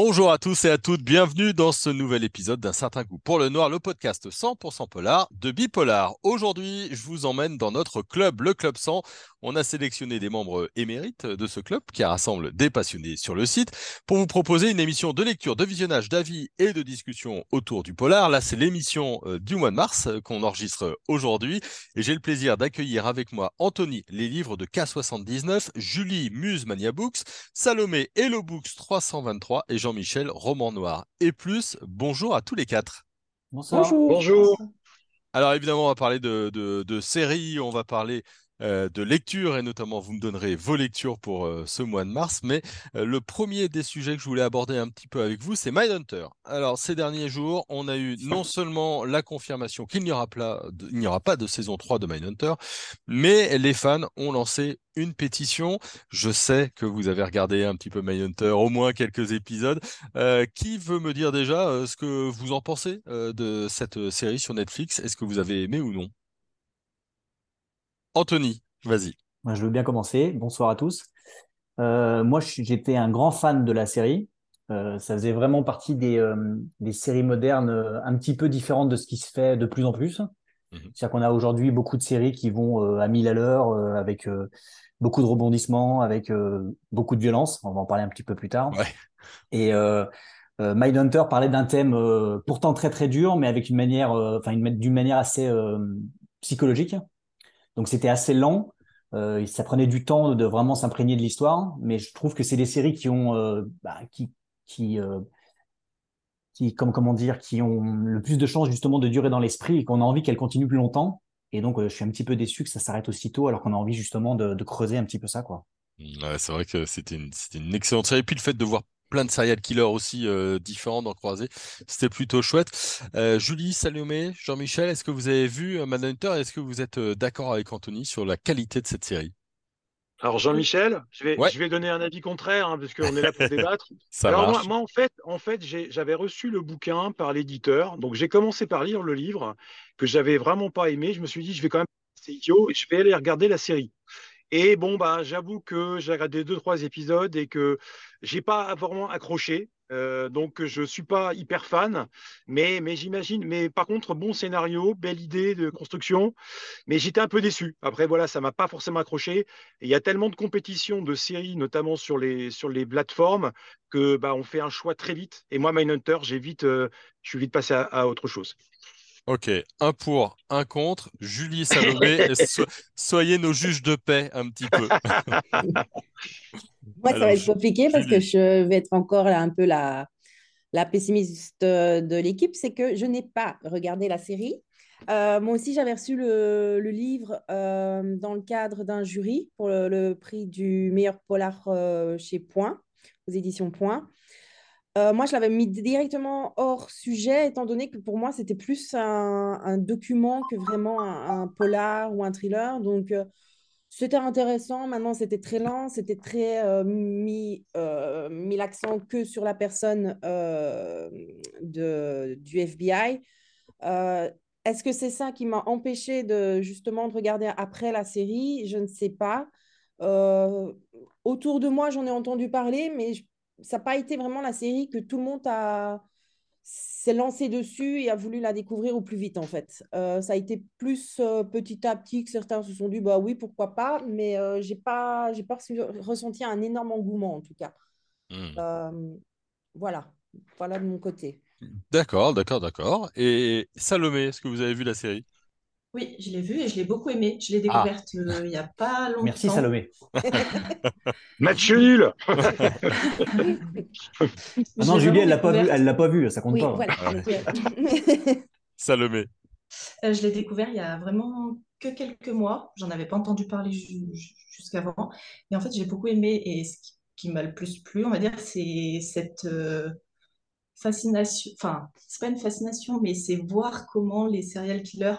Bonjour à tous et à toutes, bienvenue dans ce nouvel épisode d'un certain goût pour le noir, le podcast 100% polar de Bipolar. Aujourd'hui, je vous emmène dans notre club, le Club 100. On a sélectionné des membres émérites de ce club qui rassemble des passionnés sur le site pour vous proposer une émission de lecture, de visionnage, d'avis et de discussion autour du polar. Là, c'est l'émission euh, du mois de mars euh, qu'on enregistre aujourd'hui et j'ai le plaisir d'accueillir avec moi Anthony, les livres de K79, Julie, Muse Mania Books, Salomé, Hello Books 323 et Jean-Michel, Roman Noir. Et plus, bonjour à tous les quatre. Bonsoir. Bonjour. Bonjour. Alors évidemment, on va parler de, de, de séries, on va parler euh, de lecture et notamment vous me donnerez vos lectures pour euh, ce mois de mars. Mais euh, le premier des sujets que je voulais aborder un petit peu avec vous, c'est Mindhunter. Alors ces derniers jours, on a eu non seulement la confirmation qu'il n'y aura, il n'y aura pas de saison 3 de Mindhunter, mais les fans ont lancé une pétition. Je sais que vous avez regardé un petit peu Mindhunter, au moins quelques épisodes. Euh, qui veut me dire déjà euh, ce que vous en pensez euh, de cette série sur Netflix? Est-ce que vous avez aimé ou non? Anthony, vas-y. Moi, je veux bien commencer. Bonsoir à tous. Euh, moi, j'étais un grand fan de la série. Euh, ça faisait vraiment partie des, euh, des séries modernes un petit peu différentes de ce qui se fait de plus en plus. Mhm. C'est-à-dire qu'on a aujourd'hui beaucoup de séries qui vont à 1000 à l'heure, avec beaucoup de rebondissements, avec beaucoup de violence. On va en parler un petit peu plus tard. Ouais. Et Mindhunter parlait d'un thème pourtant très très dur, mais avec une manière, enfin une- d'une manière assez psychologique. Donc c'était assez lent. Euh, ça prenait du temps de vraiment s'imprégner de l'histoire, mais je trouve que c'est des séries qui ont, euh, bah, qui, euh, comment dire, qui ont le plus de chances justement de durer dans l'esprit et qu'on a envie qu'elles continuent plus longtemps. Et donc, je suis un petit peu déçu que ça s'arrête aussitôt, alors qu'on a envie justement de, creuser un petit peu ça, quoi. Ouais, c'est vrai que c'était une, excellente série. Puis le fait de voir plein de serial killers aussi euh, différents d'en croiser, c'était plutôt chouette. Euh, Julie, Salomé, Jean-Michel, est-ce que vous avez vu euh, Manhunter Est-ce que vous êtes euh, d'accord avec Anthony sur la qualité de cette série? Alors Jean-Michel, je vais, Ouais. je vais donner un avis contraire, hein, parce qu'on est là pour débattre. Ça Alors moi, moi, en fait, en fait, j'avais reçu le bouquin par l'éditeur, donc j'ai commencé par lire le livre que j'avais vraiment pas aimé. Je me suis dit, je vais quand même, c'est idiot, je vais aller regarder la série. Et bon, bah, j'avoue que j'ai regardé deux, trois épisodes et que j'ai pas vraiment accroché. Euh, donc je suis pas hyper fan, mais, j'imagine. Mais par contre, bon scénario, belle idée de construction, mais j'étais un peu déçu. Après, voilà, ça m'a pas forcément accroché. Il y a tellement de compétitions de séries, notamment sur les, sur plateformes, que bah, on fait un choix très vite. Et moi, Mindhunter, j'ai euh, je suis vite passé à autre chose. Ok, un pour, un contre. Julie, Salomé, so- soyez nos juges de paix un petit peu. Moi, ça va être compliqué parce que je vais être encore là un peu la, la pessimiste de, de l'équipe. C'est que je n'ai pas regardé la série. Euh, moi aussi, j'avais reçu le, le livre euh, dans le cadre d'un jury pour le, le prix du meilleur polar euh, chez Point, aux éditions Point. Euh, moi, je l'avais mis directement hors sujet, étant donné que pour moi, c'était plus un, document que vraiment un, polar ou un thriller. Donc, euh, c'était intéressant. Maintenant, c'était très lent. C'était très euh, mis, mis l'accent que sur la personne de, du FBI. Est-ce que c'est ça qui m'a empêché de justement de regarder après la série? Je ne sais pas. Autour de moi, j'en ai entendu parler, mais je- ça n'a pas été vraiment la série que tout le monde a s'est lancé dessus et a voulu la découvrir au plus vite en fait. Euh, ça a été plus euh, petit à petit que certains se sont dit bah oui pourquoi pas, mais euh, j'ai pas j'ai pas ressenti un énorme engouement en tout cas. Hmm. Voilà, voilà de mon côté. D'accord, d'accord, d'accord. Et Salomé, est-ce que vous avez vu la série? Oui, je l'ai vue et je l'ai beaucoup aimée. Je l'ai Ah. découverte euh, il n'y a pas longtemps. Merci Salomé. Match nul Ah Je non, Julie, elle l'a pas vu, découverte. elle l'a pas vu, ça compte Oui, pas. voilà. Donc, Salomé. Euh, je l'ai découvert il y a vraiment que quelques mois. J'en avais pas entendu parler ju- ju- jusqu'avant. Et en fait, j'ai beaucoup aimé. Et ce qui, qui m'a le plus plu, on va dire, c'est cette euh, fascination. Enfin, c'est pas une fascination, mais c'est voir comment les serial killers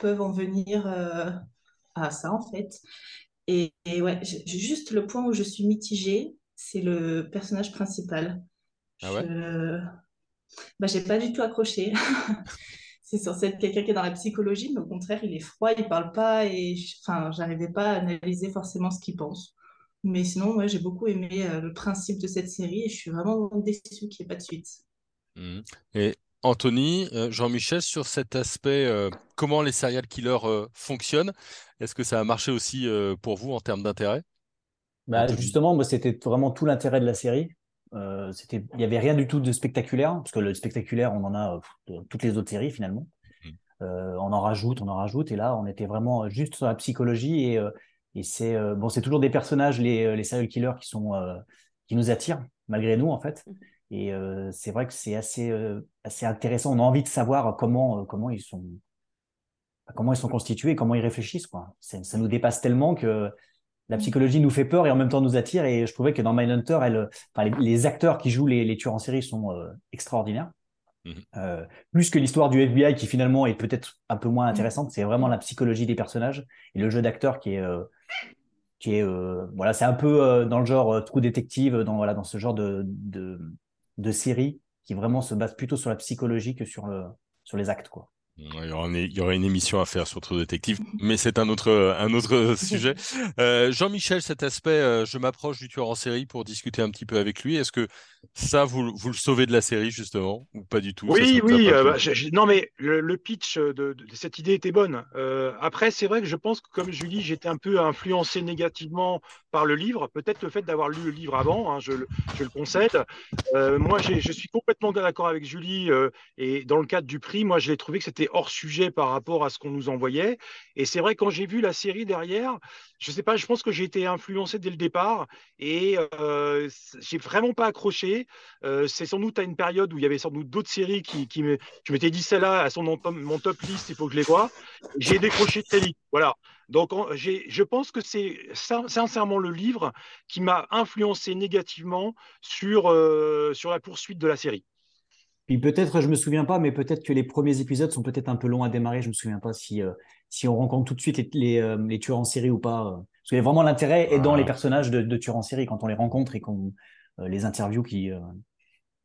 peuvent en venir euh, à ça, en fait. Et, et ouais, juste le point où je suis mitigée, c'est le personnage principal. Ah ouais? Je... Bah, j'ai pas du tout accroché. C'est censé être quelqu'un qui est dans la psychologie, mais au contraire, il est froid, il parle pas et je- enfin, j'arrivais pas à analyser forcément ce qu'il pense. Mais sinon, ouais, j'ai beaucoup aimé euh, le principe de cette série et je suis vraiment déçue qu'il n'y ait pas de suite. Mhm. Et Anthony, euh, Jean-Michel, sur cet aspect, euh, comment les serial killers euh, fonctionnent, est-ce que ça a marché aussi euh, pour vous en termes d'intérêt? Bah, justement, moi, c'était vraiment tout l'intérêt de la série. Euh, c'était, il y avait rien du tout de spectaculaire, parce que le spectaculaire, on en a euh, dans toutes les autres séries finalement. Mhm. Euh, on en rajoute, on en rajoute, et là, on était vraiment juste sur la psychologie et, euh, et c'est euh, bon, c'est toujours des personnages, les, les serial killers, qui sont euh, qui nous attirent malgré nous en fait. Et euh, c'est vrai que c'est assez euh, assez intéressant. On a envie de savoir comment euh, comment ils sont comment ils sont constitués, comment ils réfléchissent quoi. Ça nous dépasse tellement que la psychologie nous fait peur et en même temps nous attire. Et je trouvais que dans Mindhunter, elle, enfin, les, les acteurs qui jouent les, les tueurs en série sont extraordinaires. Euh, plus que l'histoire du FBI qui finalement est peut-être un peu moins intéressante, c'est vraiment la psychologie des personnages et le jeu d'acteur qui est qui est voilà, c'est un peu dans le genre True Detective, dans voilà, dans ce genre de de, de série qui vraiment se base plutôt sur la psychologie que sur le sur les actes quoi. Il y aura une, il y aura une émission à faire sur True Detective, mais c'est un autre, un autre sujet. Euh, Jean-Michel, cet aspect, euh, je m'approche du tueur en série pour discuter un petit peu avec lui. Est-ce que ça, vous, vous le sauvez de la série, justement, ou pas du tout? Ça, ça Oui, oui. euh, bah, non, mais le, le pitch de, de- de cette idée était bonne. Euh, après, c'est vrai que je pense que, comme Julie, j'étais un peu influencé négativement par le livre. Peut-être le fait d'avoir lu le livre avant, hein, je, le- je le concède. Euh, moi, je suis complètement d'accord avec Julie. euh, et dans le cadre du prix, moi, je l'ai trouvé que c'était hors sujet par rapport à ce qu'on nous envoyait. Et c'est vrai, quand j'ai vu la série derrière, je sais pas, je pense que j'ai été influencé dès le départ. Et euh, j'ai vraiment pas accroché. Euh, c'est sans doute à une période où il y avait sans doute d'autres séries qui, qui me, je m'étais dit celle-là, sont dans mon- top list, il faut que je les vois. J'ai décroché vite. Voilà. Donc je pense que c'est sin- sincèrement le livre qui m'a influencé négativement sur, euh, sur la poursuite de la série. Puis peut-être, je me souviens pas, mais peut-être que les premiers épisodes sont peut-être un peu longs à démarrer. Je me souviens pas si euh, si on rencontre tout de suite les les, euh, les tueurs en série ou pas. euh. Parce que vraiment l'intérêt est dans Ah. les personnages de, de tueurs en série quand on les rencontre et qu'on euh, les interviews qui euh,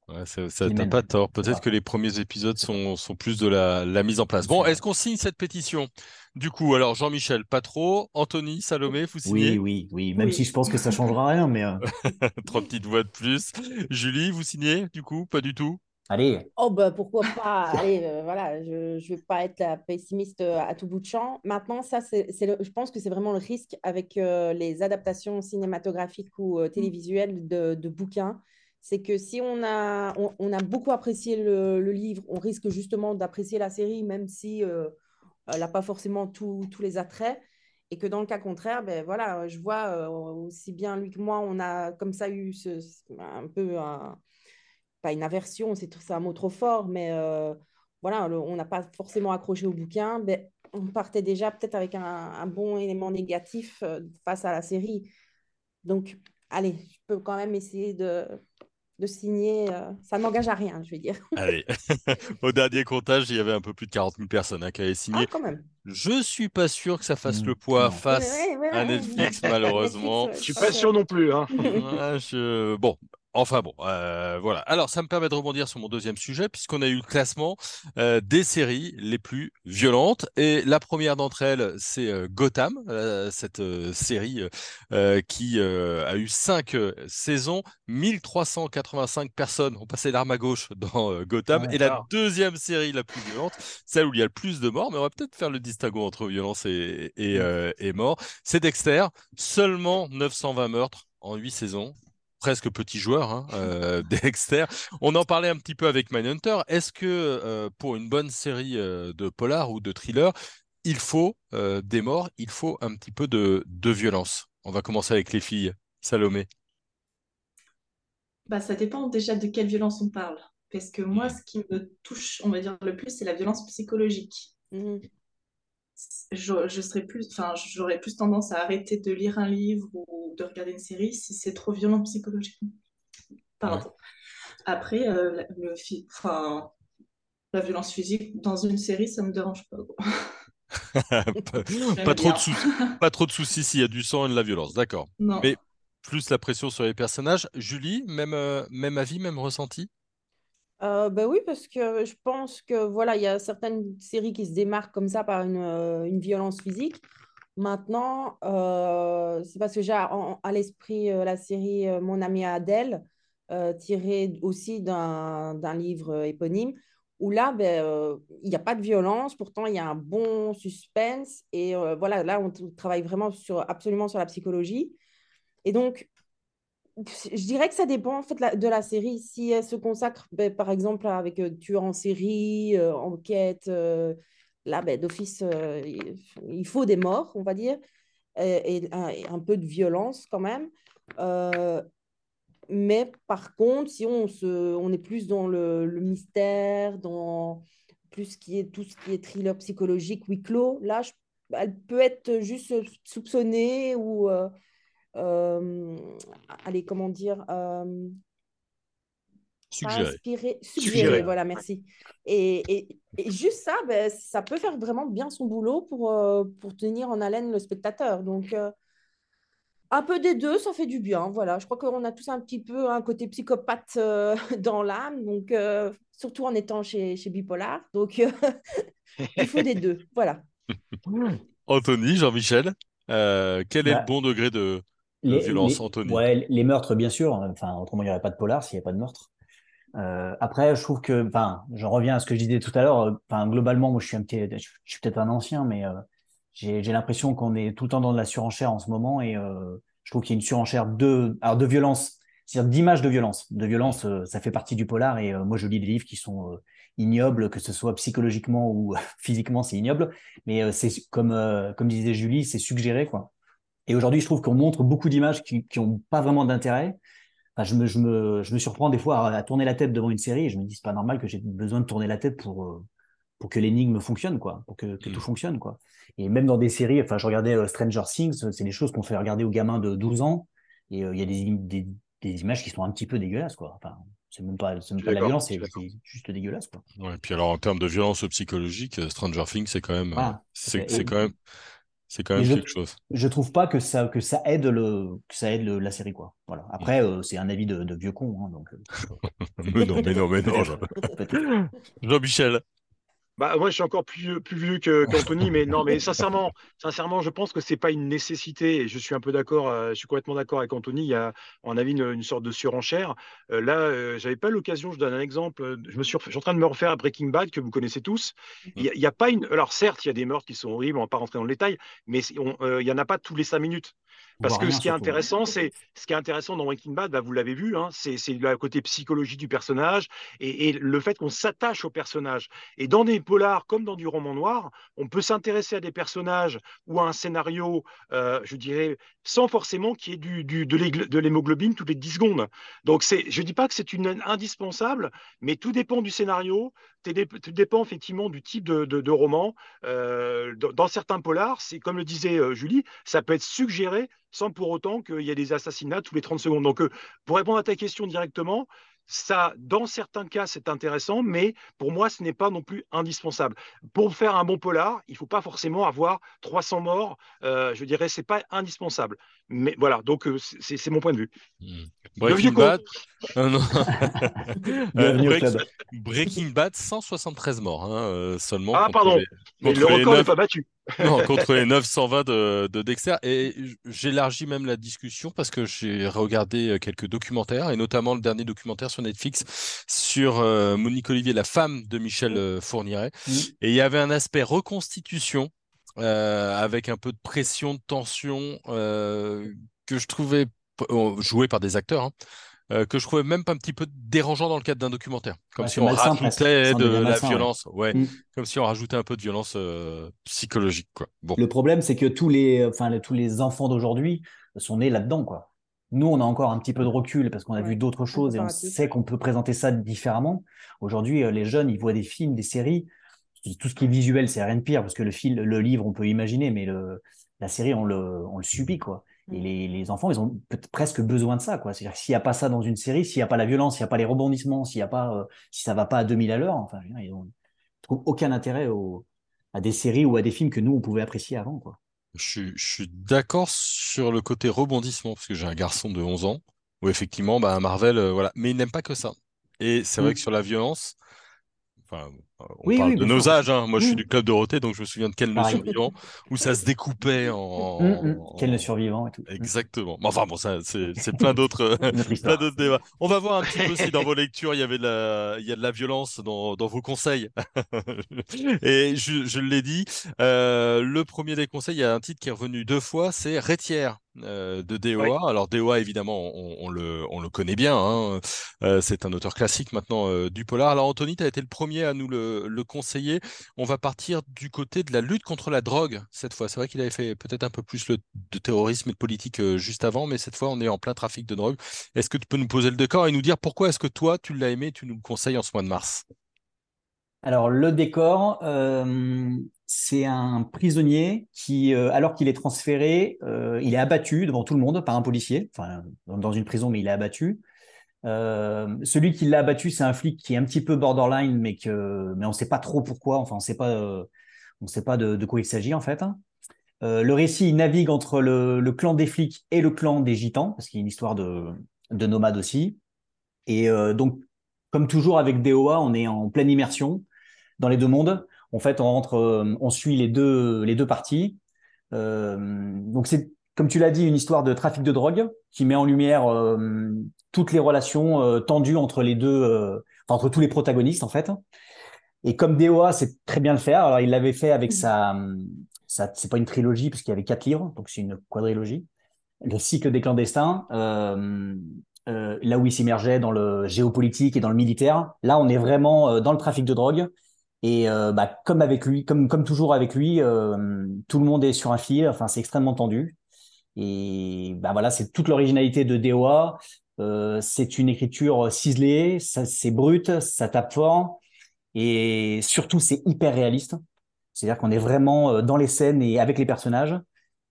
Ouais, ça, ça, t'as pas tort. Peut-être que les premiers épisodes sont, sont plus de la, la mise en place. Bon, est-ce qu'on signe cette pétition? Du coup, alors Jean-Michel, pas trop. Anthony, Salomé, vous Oui, signez? oui, oui. Même Oui. si je pense que ça changera rien, mais euh, Trois petites voix de plus. Julie, vous signez? Du coup, pas du tout? Allez. Oh, bah pourquoi pas? Allez, euh, voilà, je ne vais pas être la pessimiste euh, à tout bout de champ. Maintenant, ça, c'est, je pense que c'est vraiment le risque avec euh, les adaptations cinématographiques ou euh, télévisuelles de, de bouquins. C'est que si on a, on, on a beaucoup apprécié le, le livre, on risque justement d'apprécier la série, même si elle n'a pas forcément tous tous les attraits. Et que dans le cas contraire, ben voilà, je vois aussi bien lui que moi, on a comme ça eu ce, un peu un, pas une aversion, c'est un mot trop fort, mais euh, voilà, le- on n'a pas forcément accroché au bouquin. Ben, on partait déjà peut-être avec un, un bon élément négatif euh, face à la série. Donc, allez, je peux quand même essayer de, de signer. euh, ça n'engage à rien, je vais dire. Allez. Au dernier comptage, il y avait un peu plus de 40 000 personnes hein, qui avaient Ah, signé. quand même. Je suis pas sûr que ça fasse Mm, le poids non. face Ouais, ouais, ouais, à ouais. Netflix, malheureusement. Netflix, Je suis pas sûr non plus. Hein. Ouais, je- Bon, enfin bon, euh, voilà. Alors, ça me permet de rebondir sur mon deuxième sujet, puisqu'on a eu le classement euh, des séries les plus violentes. Et la première d'entre elles, c'est euh, Gotham, cette série qui a eu cinq saisons. 1385 personnes ont passé l'arme à gauche dans Gotham. Ouais. et la deuxième série la plus violente, celle où il y a le plus de morts, mais on va peut-être faire le distinguo entre violence et, et, Mm. et mort, c'est Dexter. Seulement 920 meurtres en 8 saisons. Presque petit joueur, hein, euh, Dexter. On en parlait un petit peu avec Mindhunter. Est-ce que euh, pour une bonne série euh, de polar ou de thriller, il faut euh, des morts, il faut un petit peu de, de violence? On va commencer avec les filles. Salomé. Bah, ça dépend déjà de quelle violence on parle. Parce que moi, Mhm. ce qui me touche, on va dire, le plus, c'est la violence psychologique. Mhm. Je, je serais plus, enfin, j'aurais plus tendance à arrêter de lire un livre ou de regarder une série si c'est trop violent psychologiquement. Pardon. Après, euh, la, le fi- enfin, la violence physique dans une série, ça me dérange pas. pas, trop de soucis, pas trop de soucis s'il y a du sang et de la violence, d'accord. Mais plus la pression sur les personnages. Julie, même, euh, même avis, même ressenti? Euh, ben oui, parce que je pense que voilà, il y a certaines séries qui se démarquent comme ça par une, euh, une violence physique. Maintenant, euh, c'est parce que j'ai à, l'esprit la série Mon ami Adèle, tirée aussi d'un livre éponyme, où là, ben, il n'y a pas de violence, pourtant il y a un bon suspense. Et voilà, là, on travaille vraiment sur, absolument sur la psychologie. Et donc, je dirais que ça dépend en fait de la série. Si elle se consacre, ben, par exemple, avec euh, tueur en série, euh, enquête, euh, là, ben, d'office, il faut des morts, on va dire, et, un, peu de violence quand même. Mais par contre, si on, se, on est plus dans le, mystère, dans plus qui est, tout ce qui est thriller psychologique, huis clos, là, elle peut être juste soupçonnée ou, allez, comment dire, euh, suggérée, Suggérée. voilà, merci. Et, et, et juste ça, ben, ça peut faire vraiment bien son boulot pour, euh, pour tenir en haleine le spectateur. Donc, euh, un peu des deux, ça fait du bien. Voilà, je crois qu'on a tous un petit peu un côté psychopathe euh, dans l'âme, donc euh, surtout en étant chez, chez Bipolar. Donc, euh, il faut des deux. Voilà. Anthony, Jean-Michel, euh, quel est le Bah, bon degré de, de Les, violence, les- Anthony? ouais, les meurtres, bien sûr. Enfin, autrement, il n'y aurait pas de polar s'il n'y avait pas de meurtre. Euh, après, je trouve que, enfin, je reviens à ce que je disais tout à l'heure. euh, Enfin, globalement, moi, je suis un petit, je, suis peut-être un ancien, mais euh, j'ai, l'impression qu'on est tout le temps dans de la surenchère en ce moment, et euh, je trouve qu'il y a une surenchère de, alors de violence, c'est-à-dire d'image de violence. De violence, euh, ça fait partie du polar, et euh, moi, je lis des livres qui sont ignobles, que ce soit psychologiquement ou physiquement, c'est ignoble. Mais euh, c'est comme, euh, comme disait Julie, c'est suggéré, quoi. Et aujourd'hui, je trouve qu'on montre beaucoup d'images qui, qui ont pas vraiment d'intérêt. Enfin, je me, je me, je me surprends des fois à, à tourner la tête devant une série et je me dis, c'est pas normal que j'ai besoin de tourner la tête pour, euh, pour que l'énigme fonctionne, quoi, pour que, que Mm. tout fonctionne, quoi. Et même dans des séries, enfin, je regardais euh, Stranger Things, c'est des choses qu'on fait regarder aux gamins de 12 ans et euh, il y a des, im- des, des images qui sont un petit peu dégueulasses, quoi. Enfin, c'est même pas, même pas la violence, c'est juste dégueulasse, quoi. Ouais, puis alors en termes de violence psychologique, euh, Stranger Things, c'est quand même, euh, Voilà. Et- c'est quand même, c'est quand même je, quelque chose. je trouve pas que ça, que ça aide le, que ça aide le- la série, quoi. Voilà. Après, euh, c'est un avis de, de vieux con, hein, donc, euh, Mais non, mais non, mais non. Jean-Michel, Bah, moi, je suis encore plus, plus vieux qu'Anthony, mais non, mais sincèrement, sincèrement, je pense que c'est pas une nécessité. Et je suis un peu d'accord, euh, je suis complètement d'accord avec Anthony. Il y a, on a vu une, une sorte de surenchère. Euh, là, euh, j'avais pas l'occasion. Je donne un exemple. euh, Je me suis, je suis en train de me refaire à Breaking Bad que vous connaissez tous. Il a, il y a pas une. Alors certes, il y a des meurtres qui sont horribles. On va pas rentrer dans le détail, mais on- il y en a pas tous les cinq minutes. Parce que ce qui est surtout. intéressant, c'est ce qui est intéressant dans Breaking Bad, bah, vous l'avez vu, hein, c'est le côté psychologie du personnage et, et le fait qu'on s'attache au personnage. Et dans des polars comme dans du roman noir, on peut s'intéresser à des personnages ou à un scénario, euh, je dirais, sans forcément qu'il y ait du, du- de l'hémoglobine toutes les 10 secondes. Donc c'est, je dis pas que c'est une indispensable, mais tout dépend du scénario, tout dé- tout dépend effectivement du type de, roman. Euh, dans, certains polars, comme le disait euh, Julie, ça peut être suggéré sans pour autant qu'il y ait des assassinats tous les 30 secondes. Donc, euh, pour répondre à ta question directement, ça, dans certains cas, c'est intéressant, mais pour moi, ce n'est pas non plus indispensable. Pour faire un bon polar, il ne faut pas forcément avoir 300 morts. Euh, je dirais, c'est pas indispensable. Mais voilà, donc euh, c'est mon point de vue. Breaking con. Bad, euh. Euh, Break-. Breaking Bad, 173 morts hein, euh, seulement Ah, pardon. les, Mais contre le record n'est 9 pas battu. Non, contre les 920 de, de Dexter. Et j'élargis même la discussion parce que j'ai regardé euh, quelques documentaires, et notamment le dernier documentaire sur Netflix sur euh, Monique Olivier, la femme de Michel euh, Fourniret. Mm. Et il y avait un aspect reconstitution euh, avec un peu de pression, de tension euh, que je trouvais joué par des acteurs. hein, euh, que je trouvais même pas un petit peu dérangeant dans le cadre d'un documentaire, comme si on rajoutait de la malsain, violence, ouais, Mm. comme si on rajoutait un peu de violence euh, psychologique, quoi. Bon. Le problème, c'est que tous les, enfin, les- tous les enfants d'aujourd'hui sont nés là-dedans, quoi. Nous, on a encore un petit peu de recul parce qu'on a Ouais, vu d'autres choses et on sait qu'on peut présenter ça différemment. Aujourd'hui, euh, les jeunes, ils voient des films, des séries. Tout ce qui est visuel, c'est rien de pire parce que le film, le livre, on peut imaginer, mais le, la série, on le, on le subit, quoi. Et Mm. les, les enfants, ils ont presque besoin de ça, quoi. C'est-à-dire que s'il n'y a pas ça dans une série, s'il n'y a pas la violence, s'il n'y a pas les rebondissements, s'il y a pas, euh, si ça va pas à 2000 à l'heure, enfin, ils ils trouvent aucun intérêt au, à des séries ou à des films que nous, on pouvait apprécier avant, quoi. Je, suis- je suis d'accord sur le côté rebondissement, parce que j'ai un garçon de 11 ans, où effectivement, bah, Marvel, euh, voilà. Mais il n'aime pas que ça. Et c'est vrai Mm. que sur la violence, enfin, On Oui, parle oui, de nos âges, hein. Moi, je suis Mm. du club Dorothée, donc je me souviens de Ken le survivant, où ça se découpait Mm, mm. en... Quel le survivant et tout. Mm. Exactement. Mais enfin bon, ça, c'est plein d'autres débats. On va voir un petit peu si dans vos lectures il y avait de la il y a de la violence dans, dans vos conseils. Et je, je l'ai dit, euh, le premier des conseils, il y a un titre qui est revenu deux fois, c'est Rétière euh, de DOA. Alors DOA évidemment, on, on le on le connaît bien. Hein. Euh, c'est un auteur classique maintenant euh, du polar. Alors Anthony, tu as été le premier à nous le, le conseiller. On va partir du côté de la lutte contre la drogue cette fois. C'est vrai qu'il avait fait peut-être un peu plus le, de terrorisme et de politique juste avant, mais cette fois on est en plein trafic de drogue. Est-ce que tu peux nous poser le décor et nous dire pourquoi est-ce que toi tu l'as aimé, tu nous le conseilles en ce mois de mars? Alors, le décor, euh, c'est un prisonnier qui, euh, alors qu'il est transféré, euh, il est abattu devant tout le monde par un policier, enfin, dans une prison, mais il est abattu. Euh, celui qui l'a abattu, c'est un flic qui est un petit peu borderline, mais que, mais on ne sait pas trop pourquoi. Enfin, on sait pas, on sait pas de, quoi il s'agit en fait. hein. Le récit il navigue entre le, clan des flics et le clan des gitans, parce qu'il y a une histoire de, de nomades aussi. Et donc, comme toujours avec DOA, on est en pleine immersion dans les deux mondes. En fait, on rentre, euh, on suit les deux, les deux parties. Euh, donc c'est, comme tu l'as dit, une histoire de trafic de drogue qui met en lumière euh, toutes les relations tendues entre les deux, entre tous les protagonistes en fait. Et comme DOA sait très bien le faire, alors il l'avait fait avec sa, sa c'est pas une trilogie parce qu'il y avait quatre livres, donc c'est une quadrilogie. Le cycle des clandestins, euh, euh, là où il s'immergeait dans le géopolitique et dans le militaire, là on est vraiment dans le trafic de drogue. Et euh, bah, comme avec lui, comme, comme toujours avec lui, euh, tout le monde est sur un fil. Enfin, c'est extrêmement tendu. Et bah voilà, c'est toute l'originalité de DOA. Euh, c'est une écriture ciselée, ça, c'est brut, ça tape fort, et surtout c'est hyper réaliste. C'est-à-dire qu'on est vraiment euh, dans les scènes et avec les personnages,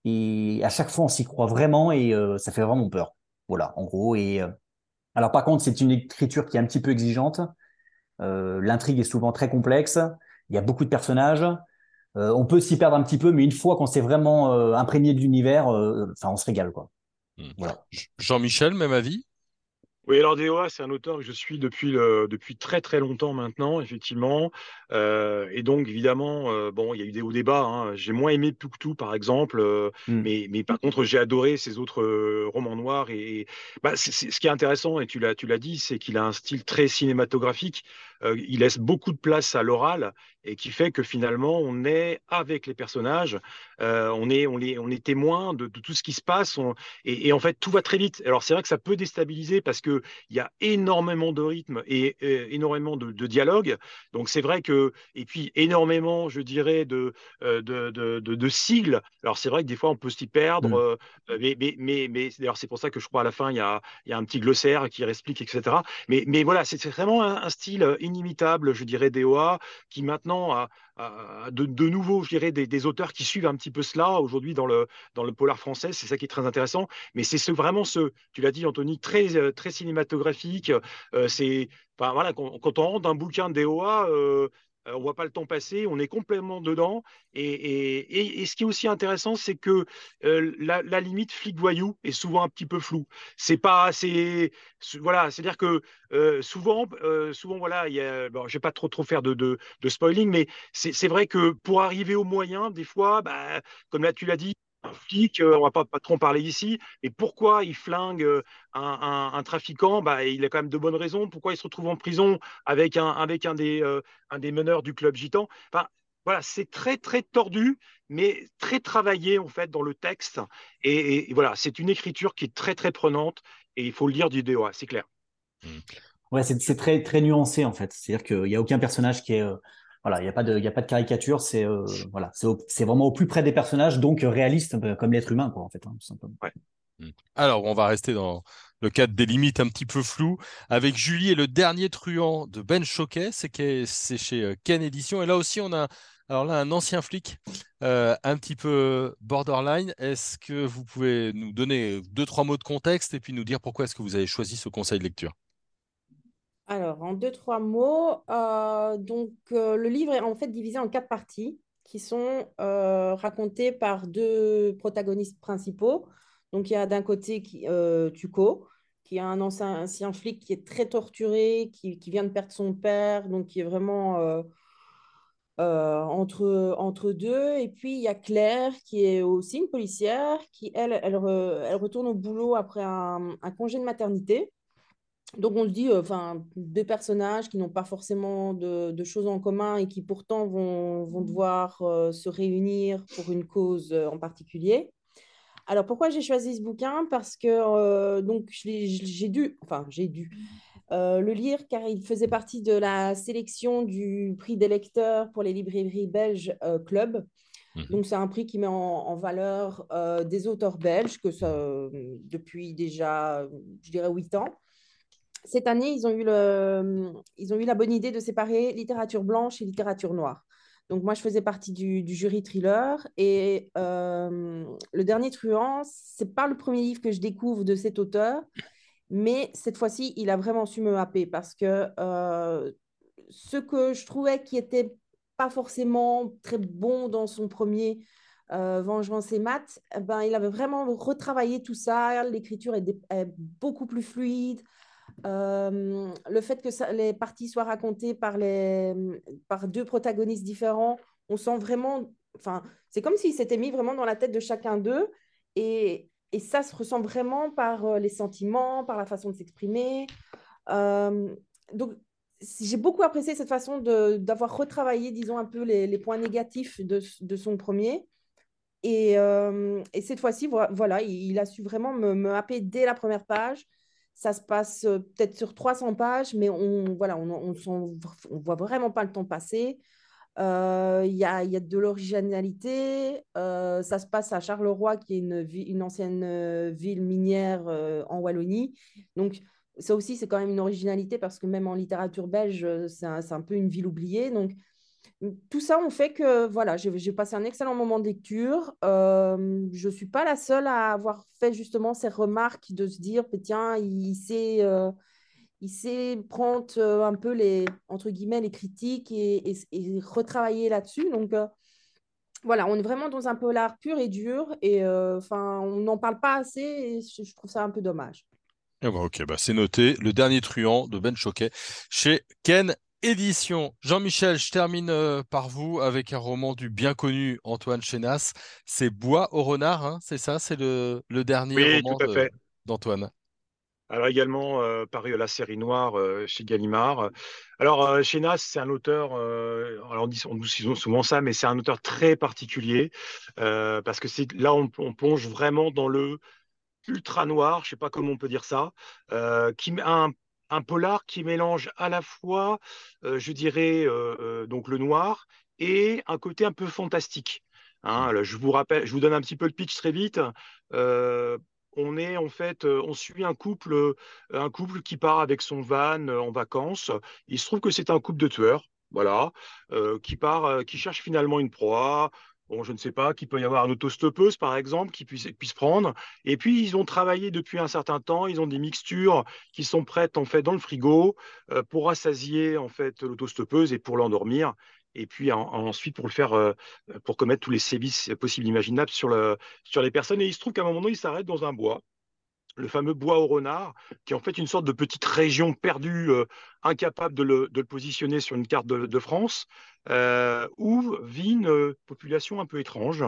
et à chaque fois on s'y croit vraiment et euh, ça fait vraiment peur. Voilà, en gros. Et euh, alors par contre, c'est une écriture qui est un petit peu exigeante. Euh, L'intrigue est souvent très complexe. Il y a beaucoup de personnages. Euh, on peut s'y perdre un petit peu, mais une fois qu'on s'est vraiment euh, imprégné de l'univers, enfin, on se régale, quoi. Voilà. J- Jean-Michel, même avis? Oui, alors DOA, c'est un auteur que je suis depuis, le, depuis très très longtemps maintenant, effectivement. Euh, et donc, évidemment, euh, bon, il y a eu des hauts débats. hein. J'ai moins aimé Puctou, par exemple, euh, Mm. mais, mais par contre, j'ai adoré ses autres euh, romans noirs. Et, et- bah, ce qui est intéressant, et tu l'as, tu l'as dit, c'est qu'il a un style très cinématographique. Euh, il laisse beaucoup de place à l'oral et qui fait que finalement, on est avec les personnages, euh, on est, on est, on est témoin de, de tout ce qui se passe. on- et, et en fait, tout va très vite. Alors, c'est vrai que ça peut déstabiliser parce que il y a énormément de rythme et, énormément de, de dialogue. Donc c'est vrai que et puis énormément, je dirais, de euh, de, de, de, sigles. Alors c'est vrai que des fois on peut s'y perdre, Mm. mais mais mais, mais d'ailleurs c'est pour ça que je crois à la fin il y a y a un petit glossaire qui explique etc. Mais mais voilà c'est vraiment un, un style inimitable, je dirais DOA qui maintenant a, de, nouveau, je dirais, des, auteurs qui suivent un petit peu cela aujourd'hui dans le dans le polar français. C'est ça qui est très intéressant. Mais c'est ce, vraiment ce, tu l'as dit, Anthony, très, euh, très cinématographique. Euh, c'est, enfin, voilà, quand, on rentre un bouquin de DOA, euh, euh, on voit pas le temps passer, on est complètement dedans. Et, et, et, ce qui est aussi intéressant, c'est que euh, la, limite flic-voyou est souvent un petit peu floue. C'est pas, c'est, voilà, c'est-à-dire que euh, souvent, souvent, voilà, il y je vais pas trop trop faire de, de, de spoiling, mais c'est vrai que pour arriver au moyen, des fois, bah, comme là tu l'as dit, flic, euh, on va pas, trop en parler ici, mais pourquoi il flingue euh, un, trafiquant? Bah, Il a quand même de bonnes raisons. Pourquoi il se retrouve en prison avec euh, un des meneurs du club gitan? Enfin, voilà, c'est très très tordu, mais très travaillé en fait dans le texte. Et, voilà, c'est une écriture qui est très très prenante. Et il faut le lire du DOA, c'est clair. Ouais, c'est très très nuancé en fait. C'est-à-dire qu'il n'y a aucun personnage qui est voilà, il n'y a pas de caricature. C'est euh, c'est vraiment au plus près des personnages, donc euh, réaliste euh, comme l'être humain quoi en fait, hein, tout simplement. Alors, on va rester dans le cadre des limites un petit peu floues avec Julie et le dernier truand de Ben Choquet, c'est chez Ken Édition. Et là aussi, on a un ancien flic, un petit peu borderline. Est-ce que vous pouvez nous donner deux, trois mots de contexte et puis nous dire pourquoi est-ce que vous avez choisi ce conseil de lecture? Alors, en deux, trois mots, euh, donc euh, le livre est en fait divisé en quatre parties qui sont euh, racontées par deux protagonistes principaux. Donc, il y a d'un côté qui, Tuco, qui est un ancien, flic qui est très torturé, qui, vient de perdre son père, donc qui est vraiment entre, entre deux. Et puis, il y a Claire, qui est aussi une policière, qui, elle, elle, elle retourne au boulot après un, congé de maternité. Donc, on se dit, enfin, deux personnages qui n'ont pas forcément de, de, choses en commun et qui pourtant vont, vont devoir se réunir pour une cause en particulier. Alors, pourquoi j'ai choisi ce bouquin? Parce que donc j'ai dû, enfin, j'ai dû euh, le lire car il faisait partie de la sélection du prix des lecteurs pour les librairies belges euh, Club. Mhm. Donc, c'est un prix qui met en, valeur euh, des auteurs belges, que ça, depuis déjà, je dirais, huit ans. Cette année, ils ont, eu le, ils ont eu la bonne idée de séparer littérature blanche et littérature noire. Donc, moi, je faisais partie du, jury thriller. Et Le Dernier Truand, c'est pas le premier livre que je découvre de cet auteur. Mais cette fois-ci, il a vraiment su me happer parce que euh, ce que je trouvais qui était pas forcément très bon dans son premier euh, Vengeance et Maths, eh ben, il avait vraiment retravaillé tout ça. L'écriture est, beaucoup plus fluide. Euh, le fait que les parties soient racontées par, deux protagonistes différents, on sent vraiment. Enfin, c'est comme s'il s'était mis vraiment dans la tête de chacun d'eux. Et, ça se ressent vraiment par euh, les sentiments, par la façon de s'exprimer. Euh, donc, j'ai beaucoup apprécié cette façon d'avoir retravaillé, disons, un peu les, points négatifs de, son premier. Et, et cette fois-ci, voilà, il, a su vraiment me, me, happer dès la première page. Ça se passe peut-être sur 300 pages, mais on voilà, on, on, voit vraiment pas le temps passer. Euh, il y, a, y, a, de l'originalité. Euh, ça se passe à Charleroi, qui est une, une ancienne euh, ville minière en Wallonie. Donc, ça aussi, c'est quand même une originalité parce que même en littérature belge, c'est un, un, peu une ville oubliée. Donc, tout ça, on fait que voilà, j'ai passé un excellent moment de lecture. je ne suis pas la seule à avoir fait justement ces remarques de se dire, tiens, il sait il sait prendre euh, un peu les, entre guillemets, les critiques et, retravailler là-dessus. Donc, euh, voilà, on est vraiment dans un polar pur et dur. Et euh, enfin, on n'en parle pas assez et je, trouve ça un peu dommage. Ah bah, ok, bah c'est noté. Le dernier truand de Ben Choquet chez Ken Édition. Jean-Michel, je termine par vous avec un roman du bien connu Antoine Chenas. C'est Bois au renard, hein, c'est ça? C'est le, le, dernier roman d'Antoine. Alors également euh, paru à la série noire euh, chez Gallimard. Alors euh, chez Nas, c'est un auteur, alors on dit, on dit souvent ça, mais c'est un auteur très particulier parce que là on, plonge vraiment dans le ultra noir, je sais pas comment on peut dire ça, qui un, un polar qui mélange à la fois, je dirais donc le noir et un côté un peu fantastique. Hein. je vous rappelle, je vous donne un petit peu le pitch très vite on est en fait, euh, on suit un couple, euh, un couple qui part avec son van euh, en vacances. Il se trouve que c'est un couple de tueurs, voilà, qui part, qui cherche finalement une proie. Bon, je ne sais pas, qu'il peut y avoir une autostoppeuse, par exemple, qui puisse, puisse prendre. Et puis, ils ont travaillé depuis un certain temps. Ils ont des mixtures qui sont prêtes, en fait, dans le frigo pour rassasier, en fait, l'autostoppeuse et pour l'endormir et puis ensuite pour le faire, euh, pour commettre tous les sévices possibles imaginables sur, le, sur les personnes. Et il se trouve qu'à un moment donné, il s'arrête dans un bois, le fameux bois au renard, qui est en fait une sorte de petite région perdue, euh, incapable de le, positionner sur une carte de, France, euh, où vit une population un peu étrange.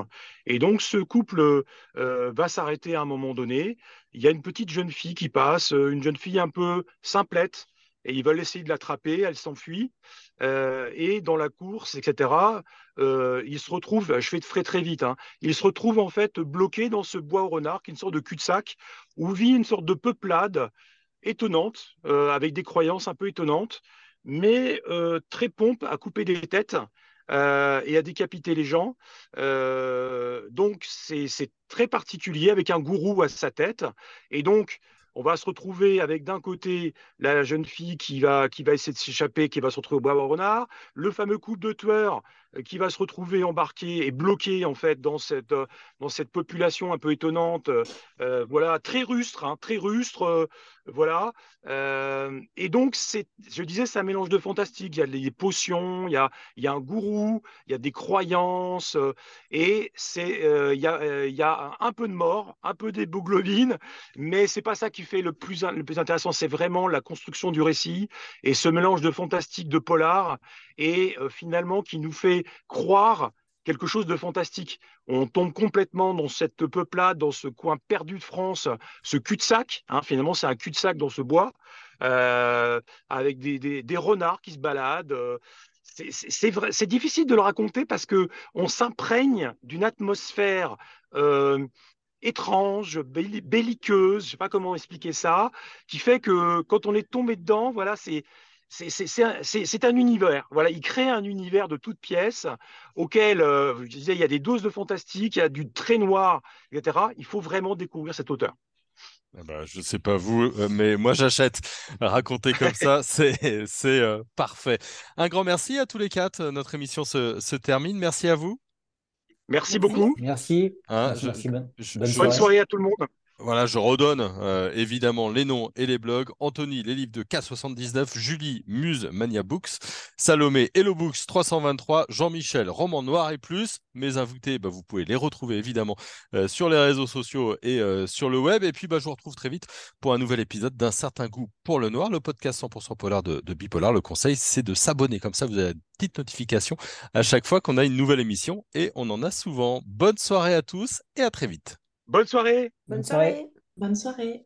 Et donc ce couple va s'arrêter à un moment donné. Il y a une petite jeune fille qui passe, une jeune fille un peu simplette, et ils veulent essayer de l'attraper, elle s'enfuit. Euh, et dans la course, etc., euh, il se retrouve, je fais de très vite, hein, il se retrouve en fait bloqué dans ce bois au renard, qui est une sorte de cul-de-sac, où vit une sorte de peuplade étonnante, euh, avec des croyances un peu étonnantes, mais très pompe à couper des têtes. et à décapiter les gens. donc, c'est très particulier avec un gourou à sa tête. Et donc, on va se retrouver avec d'un côté la jeune fille qui va, essayer de s'échapper, qui va se retrouver au bois renard, le fameux couple de tueurs qui va se retrouver embarqué et bloqué en fait dans cette, euh, dans cette population un peu étonnante, euh, voilà, très rustre, hein, très rustre, voilà. Euh, et donc, c'est, je disais, c'est un mélange de fantastique. Il y a des potions, il y a, il y a un gourou, il y a des croyances, euh, et c'est, euh, il, y a, il y a un peu de mort, un peu d'hémoglobine, mais c'est pas ça qui fait le plus, le plus intéressant. C'est vraiment la construction du récit et ce mélange de fantastique, de polar, et finalement qui nous fait croire quelque chose de fantastique. On tombe complètement dans cette peuplade, dans ce coin perdu de France, ce cul-de-sac. Hein, finalement, c'est un cul-de-sac dans ce bois, euh, avec des, renards qui se baladent. C'est difficile de le raconter parce que on s'imprègne d'une atmosphère euh, étrange, belliqueuse, je sais pas comment expliquer ça, qui fait que quand on est tombé dedans, voilà, c'est c'est un, univers. Voilà, il crée un univers de toutes pièces auquel, euh, je disais, il y a des doses de fantastique, il y a du très noir, etc. Il faut vraiment découvrir cet auteur. Eh ben, je ne sais pas vous, euh, mais moi j'achète. Raconter comme ça, c'est euh, parfait. Un grand merci à tous les quatre. Notre émission se, termine. Merci à vous. Merci, beaucoup. Merci. Hein, bonne soirée à tout le monde. Voilà, je redonne euh, évidemment les noms et les blogs. Anthony, les livres de K79, Julie, Muse, Mania Books, Salomé, Hello Books 323, Jean-Michel, Roman Noir et plus. Mes invités, bah, vous pouvez les retrouver évidemment euh, sur les réseaux sociaux et euh, sur le web. Et puis, bah, je vous retrouve très vite pour un nouvel épisode d'un certain goût pour le noir, le podcast 100% polar de, de Bipolar. Le conseil, c'est de s'abonner. Comme ça, vous avez une petite notification à chaque fois qu'on a une nouvelle émission. Et on en a souvent. Bonne soirée à tous et à très vite. Bonne soirée. Bonne soirée. Bonne soirée.